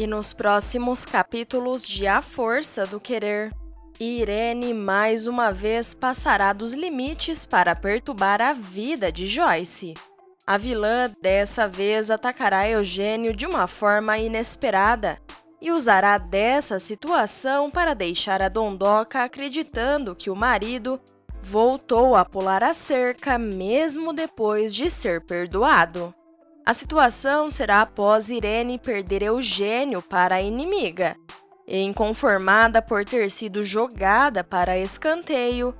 E nos próximos capítulos de A Força do Querer, Irene mais uma vez passará dos limites para perturbar a vida de Joyce. A vilã dessa vez atacará Eugênio de uma forma inesperada e usará dessa situação para deixar a Dondoca acreditando que o marido voltou a pular a cerca mesmo depois de ser perdoado. A situação será após Irene perder Eugênio para a inimiga. Inconformada por ter sido jogada para escanteio,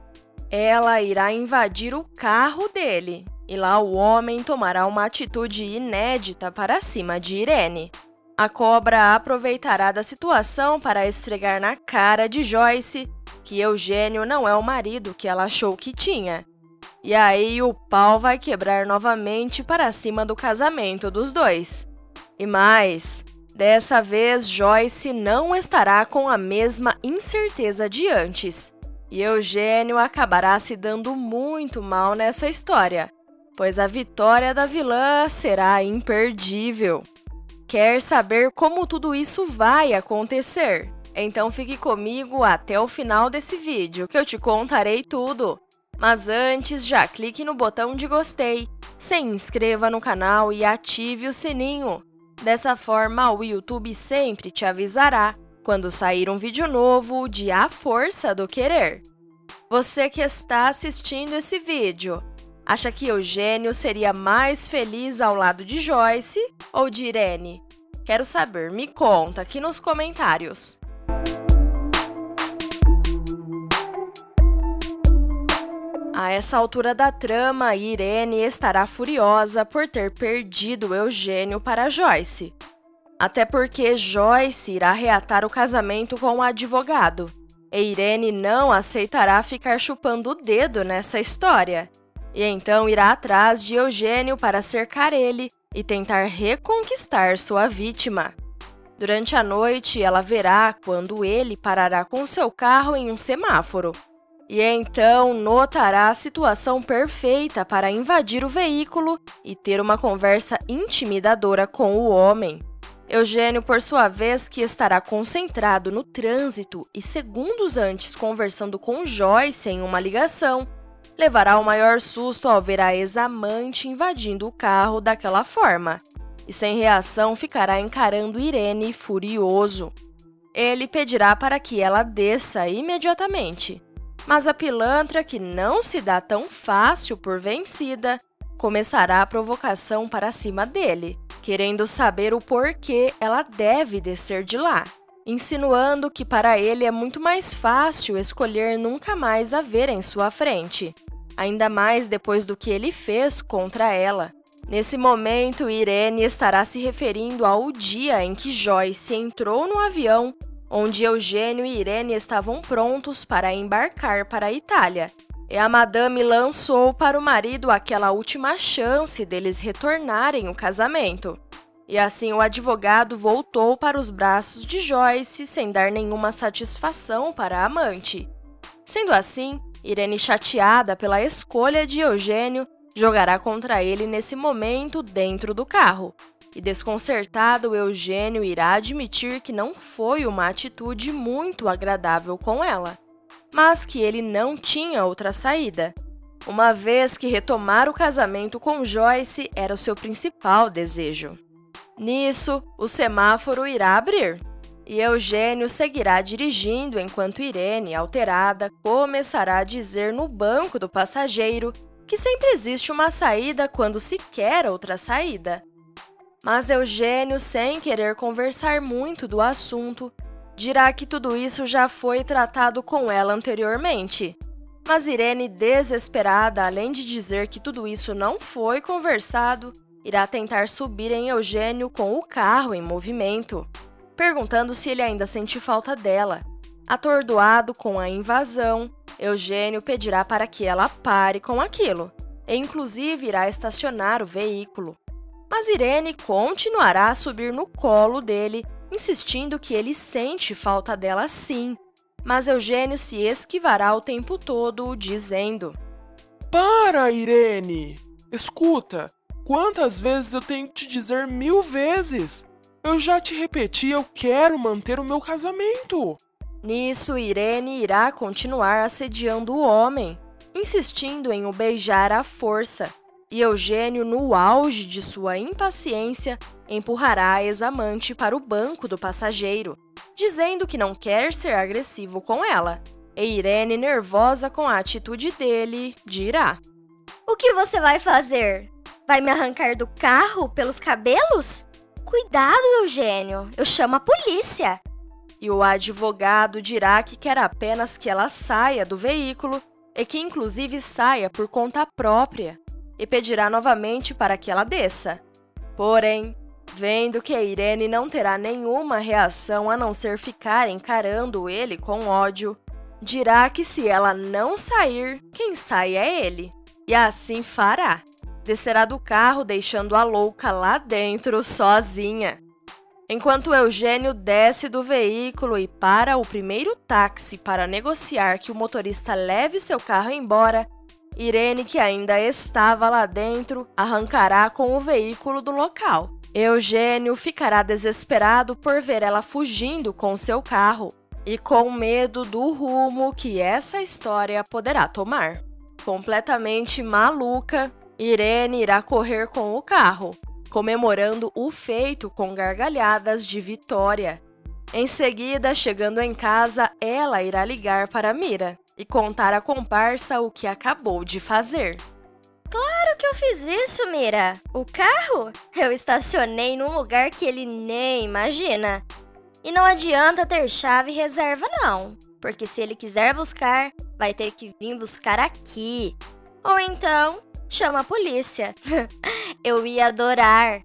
ela irá invadir o carro dele, e lá o homem tomará uma atitude inédita para cima de Irene. A cobra aproveitará da situação para esfregar na cara de Joyce que Eugênio não é o marido que ela achou que tinha. E aí o pau vai quebrar novamente para cima do casamento dos dois. E mais, dessa vez Joyce não estará com a mesma incerteza de antes. E Eugênio acabará se dando muito mal nessa história, pois a vitória da vilã será imperdível. Quer saber como tudo isso vai acontecer? Então fique comigo até o final desse vídeo, que eu te contarei tudo. Mas antes, já clique no botão de gostei, se inscreva no canal e ative o sininho. Dessa forma, o YouTube sempre te avisará quando sair um vídeo novo de A Força do Querer. Você que está assistindo esse vídeo, Acha que Eugênio seria mais feliz ao lado de Joyce ou de Irene? Quero saber, me conta aqui nos comentários. A essa altura da trama, Irene estará furiosa por ter perdido Eugênio para Joyce. Até porque Joyce irá reatar o casamento com o advogado. E Irene não aceitará ficar chupando o dedo nessa história e então irá atrás de Eugênio para cercar ele e tentar reconquistar sua vítima. Durante a noite, ela verá quando ele parará com seu carro em um semáforo. E então notará a situação perfeita para invadir o veículo e ter uma conversa intimidadora com o homem. Eugênio, por sua vez, que estará concentrado no trânsito e segundos antes conversando com Joyce em uma ligação, levará o maior susto ao ver a ex-amante invadindo o carro daquela forma, e sem reação ficará encarando Irene furioso. Ele pedirá para que ela desça imediatamente, mas a pilantra, que não se dá tão fácil por vencida, começará a provocação para cima dele, querendo saber o porquê ela deve descer de lá, insinuando que para ele é muito mais fácil escolher nunca mais a ver em sua frente, ainda mais depois do que ele fez contra ela. Nesse momento, Irene estará se referindo ao dia em que Joyce entrou no avião onde Eugênio e Irene estavam prontos para embarcar para a Itália. E a madame lançou para o marido aquela última chance deles retornarem o casamento. E assim o advogado voltou para os braços de Joyce sem dar nenhuma satisfação para a amante. Sendo assim, Irene, chateada pela escolha de Eugênio, jogará contra ele nesse momento dentro do carro. E desconcertado, Eugênio irá admitir que não foi uma atitude muito agradável com ela, mas que ele não tinha outra saída, uma vez que retomar o casamento com Joyce era o seu principal desejo. Nisso, o semáforo irá abrir e Eugênio seguirá dirigindo enquanto Irene, alterada, começará a dizer no banco do passageiro que sempre existe uma saída quando se quer outra saída. Mas Eugênio, sem querer conversar muito do assunto, dirá que tudo isso já foi tratado com ela anteriormente. Mas Irene, desesperada, além de dizer que tudo isso não foi conversado, irá tentar subir em Eugênio com o carro em movimento perguntando se ele ainda sente falta dela. Atordoado com a invasão, Eugênio pedirá para que ela pare com aquilo, e inclusive irá estacionar o veículo. Mas Irene continuará a subir no colo dele, insistindo que ele sente falta dela sim. Mas Eugênio se esquivará o tempo todo, dizendo: Para, Irene! Escuta, quantas vezes eu tenho que te dizer mil vezes? Eu já te repeti, eu quero manter o meu casamento. Nisso, Irene irá continuar assediando o homem, insistindo em o beijar à força. E Eugênio, no auge de sua impaciência, empurrará a ex-amante para o banco do passageiro, dizendo que não quer ser agressivo com ela. E Irene, nervosa com a atitude dele, dirá: O que você vai fazer? Vai me arrancar do carro pelos cabelos? Cuidado, Eugênio, eu chamo a polícia. E o advogado dirá que quer apenas que ela saia do veículo e que, inclusive, saia por conta própria, e pedirá novamente para que ela desça. Porém, vendo que Irene não terá nenhuma reação a não ser ficar encarando ele com ódio, dirá que se ela não sair, quem sai é ele. E assim fará descerá do carro, deixando a louca lá dentro sozinha. Enquanto Eugênio desce do veículo e para o primeiro táxi para negociar que o motorista leve seu carro embora, Irene, que ainda estava lá dentro, arrancará com o veículo do local. Eugênio ficará desesperado por ver ela fugindo com seu carro e com medo do rumo que essa história poderá tomar. Completamente maluca, Irene irá correr com o carro, comemorando o feito com gargalhadas de vitória. Em seguida, chegando em casa, ela irá ligar para Mira e contar à comparsa o que acabou de fazer. Claro que eu fiz isso, Mira. O carro eu estacionei num lugar que ele nem imagina. E não adianta ter chave reserva, não. Porque se ele quiser buscar, vai ter que vir buscar aqui. Ou então, chama a polícia. Eu ia adorar.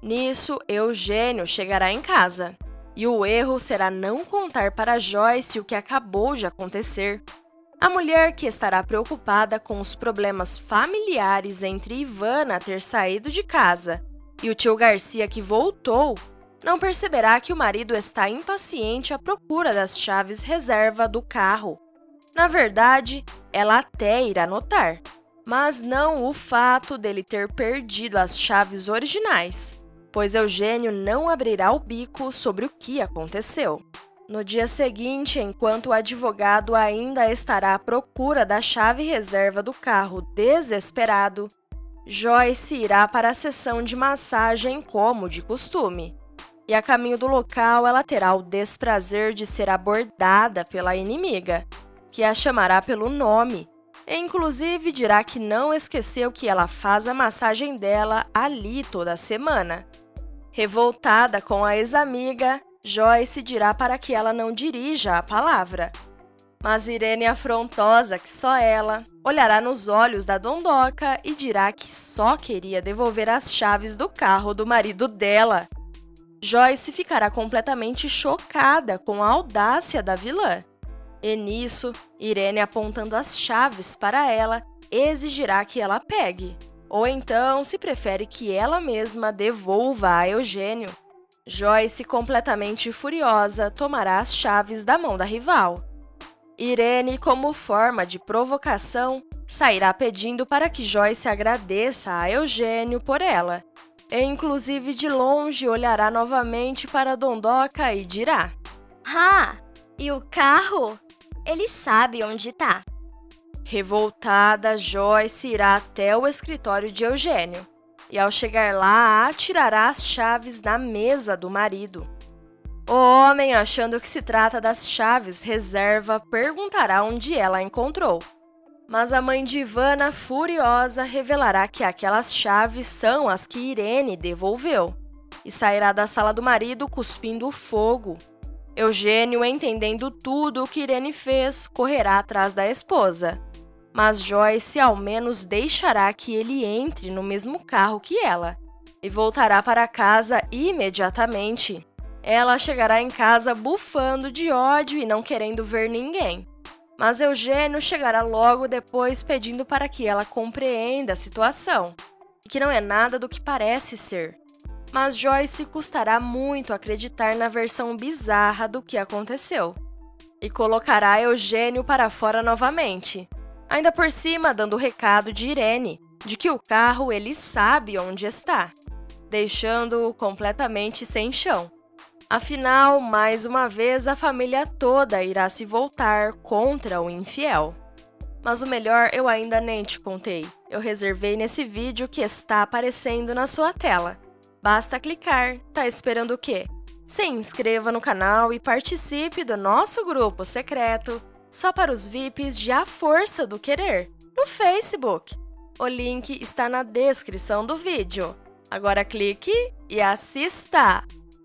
Nisso, Eugênio chegará em casa. E o erro será não contar para Joyce o que acabou de acontecer. A mulher que estará preocupada com os problemas familiares entre Ivana ter saído de casa e o tio Garcia que voltou, não perceberá que o marido está impaciente à procura das chaves reserva do carro. Na verdade, ela até irá notar mas não o fato dele ter perdido as chaves originais, pois Eugênio não abrirá o bico sobre o que aconteceu. No dia seguinte, enquanto o advogado ainda estará à procura da chave reserva do carro desesperado, Joyce irá para a sessão de massagem como de costume. E a caminho do local, ela terá o desprazer de ser abordada pela inimiga, que a chamará pelo nome e, inclusive, dirá que não esqueceu que ela faz a massagem dela ali toda semana. Revoltada com a ex-amiga, Joyce dirá para que ela não dirija a palavra. Mas Irene, afrontosa que só ela, olhará nos olhos da dondoca e dirá que só queria devolver as chaves do carro do marido dela. Joyce ficará completamente chocada com a audácia da vilã. E nisso, Irene apontando as chaves para ela, exigirá que ela pegue. Ou então, se prefere que ela mesma devolva a Eugênio. Joyce, completamente furiosa, tomará as chaves da mão da rival. Irene, como forma de provocação, sairá pedindo para que Joyce agradeça a Eugênio por ela. E, inclusive, de longe olhará novamente para Dondoca e dirá: Ah, e o carro? Ele sabe onde tá. Revoltada, Joyce irá até o escritório de Eugênio e, ao chegar lá, atirará as chaves na mesa do marido. O homem, achando que se trata das chaves reserva, perguntará onde ela encontrou. Mas a mãe de Ivana, furiosa, revelará que aquelas chaves são as que Irene devolveu e sairá da sala do marido cuspindo fogo Eugênio, entendendo tudo o que Irene fez, correrá atrás da esposa. Mas Joyce ao menos deixará que ele entre no mesmo carro que ela e voltará para casa imediatamente. Ela chegará em casa bufando de ódio e não querendo ver ninguém. Mas Eugênio chegará logo depois pedindo para que ela compreenda a situação que não é nada do que parece ser mas Joyce custará muito acreditar na versão bizarra do que aconteceu. E colocará Eugênio para fora novamente, ainda por cima dando o recado de Irene, de que o carro ele sabe onde está. deixando-o completamente sem chão. Afinal, mais uma vez, a família toda irá se voltar contra o infiel. Mas o melhor eu ainda nem te contei. Eu reservei nesse vídeo que está aparecendo na sua tela. Basta clicar. Tá esperando o quê? Se inscreva no canal e participe do nosso grupo secreto só para os VIPs de A Força do Querer no Facebook. O link está na descrição do vídeo. Agora clique e assista!